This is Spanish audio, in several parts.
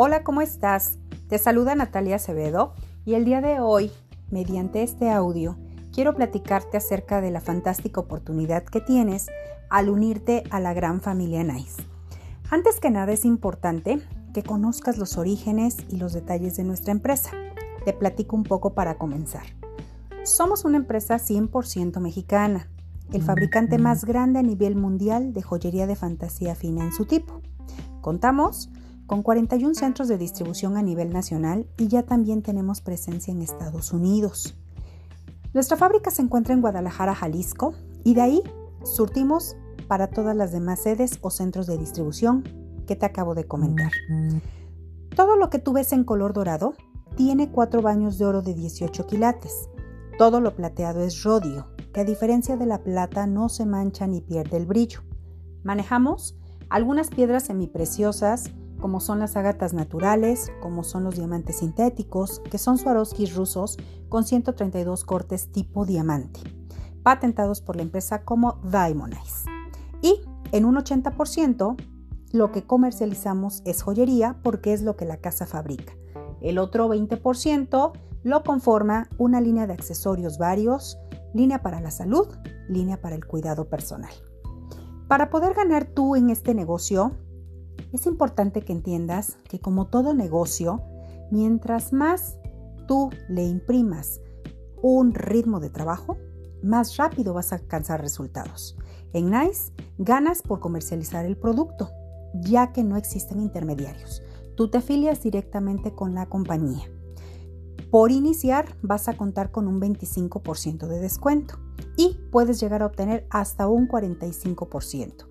Hola, ¿cómo estás? Te saluda Natalia Acevedo y el día de hoy, mediante este audio, quiero platicarte acerca de la fantástica oportunidad que tienes al unirte a la gran familia Nice. Antes que nada es importante que conozcas los orígenes y los detalles de nuestra empresa. Te platico un poco para comenzar. Somos una empresa 100% mexicana, el fabricante más grande a nivel mundial de joyería de fantasía fina en su tipo. Contamos con 41 centros de distribución a nivel nacional y ya también tenemos presencia en Estados Unidos. Nuestra fábrica se encuentra en Guadalajara, Jalisco, y de ahí surtimos para todas las demás sedes o centros de distribución que te acabo de comentar. Todo lo que tú ves en color dorado tiene cuatro baños de oro de 18 quilates. Todo lo plateado es rodio, que a diferencia de la plata no se mancha ni pierde el brillo. Manejamos algunas piedras semipreciosas como son las ágatas naturales, como son los diamantes sintéticos, que son Swarovskis rusos con 132 cortes tipo diamante, patentados por la empresa como Diamondize. Y en un 80% lo que comercializamos es joyería porque es lo que la casa fabrica. El otro 20% lo conforma una línea de accesorios varios, línea para la salud, línea para el cuidado personal. Para poder ganar tú en este negocio, es importante que entiendas que como todo negocio, mientras más tú le imprimas un ritmo de trabajo, más rápido vas a alcanzar resultados. En NICE ganas por comercializar el producto, ya que no existen intermediarios. Tú te afilias directamente con la compañía. Por iniciar vas a contar con un 25% de descuento y puedes llegar a obtener hasta un 45%.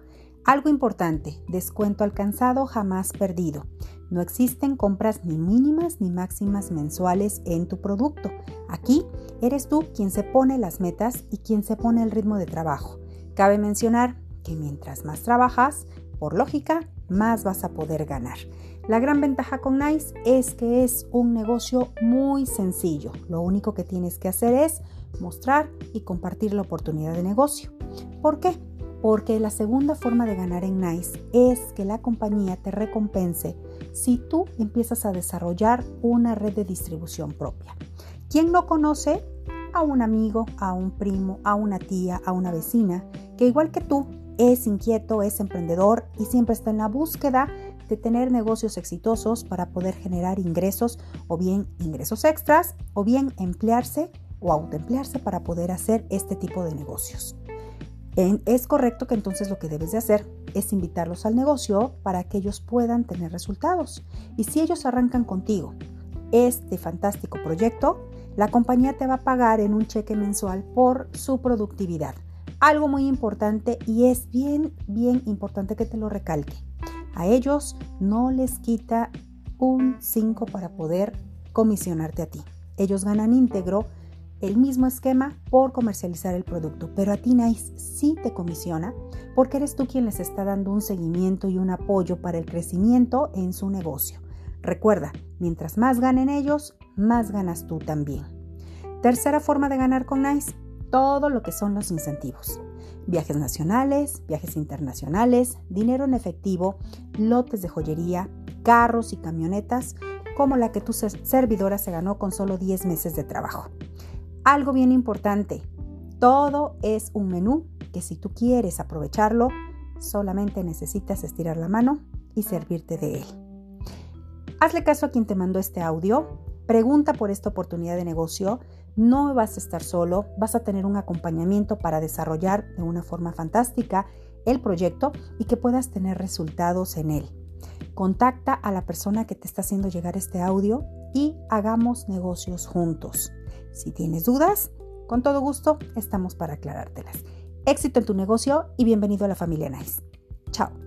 Algo importante, descuento alcanzado jamás perdido. No existen compras ni mínimas ni máximas mensuales en tu producto. Aquí eres tú quien se pone las metas y quien se pone el ritmo de trabajo. Cabe mencionar que mientras más trabajas, por lógica, más vas a poder ganar. La gran ventaja con Nice es que es un negocio muy sencillo. Lo único que tienes que hacer es mostrar y compartir la oportunidad de negocio. ¿Por qué? Porque la segunda forma de ganar en Nice es que la compañía te recompense si tú empiezas a desarrollar una red de distribución propia. ¿Quién no conoce a un amigo, a un primo, a una tía, a una vecina, que igual que tú es inquieto, es emprendedor y siempre está en la búsqueda de tener negocios exitosos para poder generar ingresos o bien ingresos extras o bien emplearse o autoemplearse para poder hacer este tipo de negocios? Es correcto que entonces lo que debes de hacer es invitarlos al negocio para que ellos puedan tener resultados. Y si ellos arrancan contigo este fantástico proyecto, la compañía te va a pagar en un cheque mensual por su productividad. Algo muy importante y es bien, bien importante que te lo recalque. A ellos no les quita un 5 para poder comisionarte a ti. Ellos ganan íntegro el mismo esquema por comercializar el producto, pero a ti Nice sí te comisiona porque eres tú quien les está dando un seguimiento y un apoyo para el crecimiento en su negocio. Recuerda, mientras más ganen ellos, más ganas tú también. Tercera forma de ganar con Nice, todo lo que son los incentivos. Viajes nacionales, viajes internacionales, dinero en efectivo, lotes de joyería, carros y camionetas, como la que tu servidora se ganó con solo 10 meses de trabajo. Algo bien importante, todo es un menú que si tú quieres aprovecharlo, solamente necesitas estirar la mano y servirte de él. Hazle caso a quien te mandó este audio, pregunta por esta oportunidad de negocio, no vas a estar solo, vas a tener un acompañamiento para desarrollar de una forma fantástica el proyecto y que puedas tener resultados en él. Contacta a la persona que te está haciendo llegar este audio y hagamos negocios juntos. Si tienes dudas, con todo gusto estamos para aclarártelas. Éxito en tu negocio y bienvenido a la familia Nice. Chao.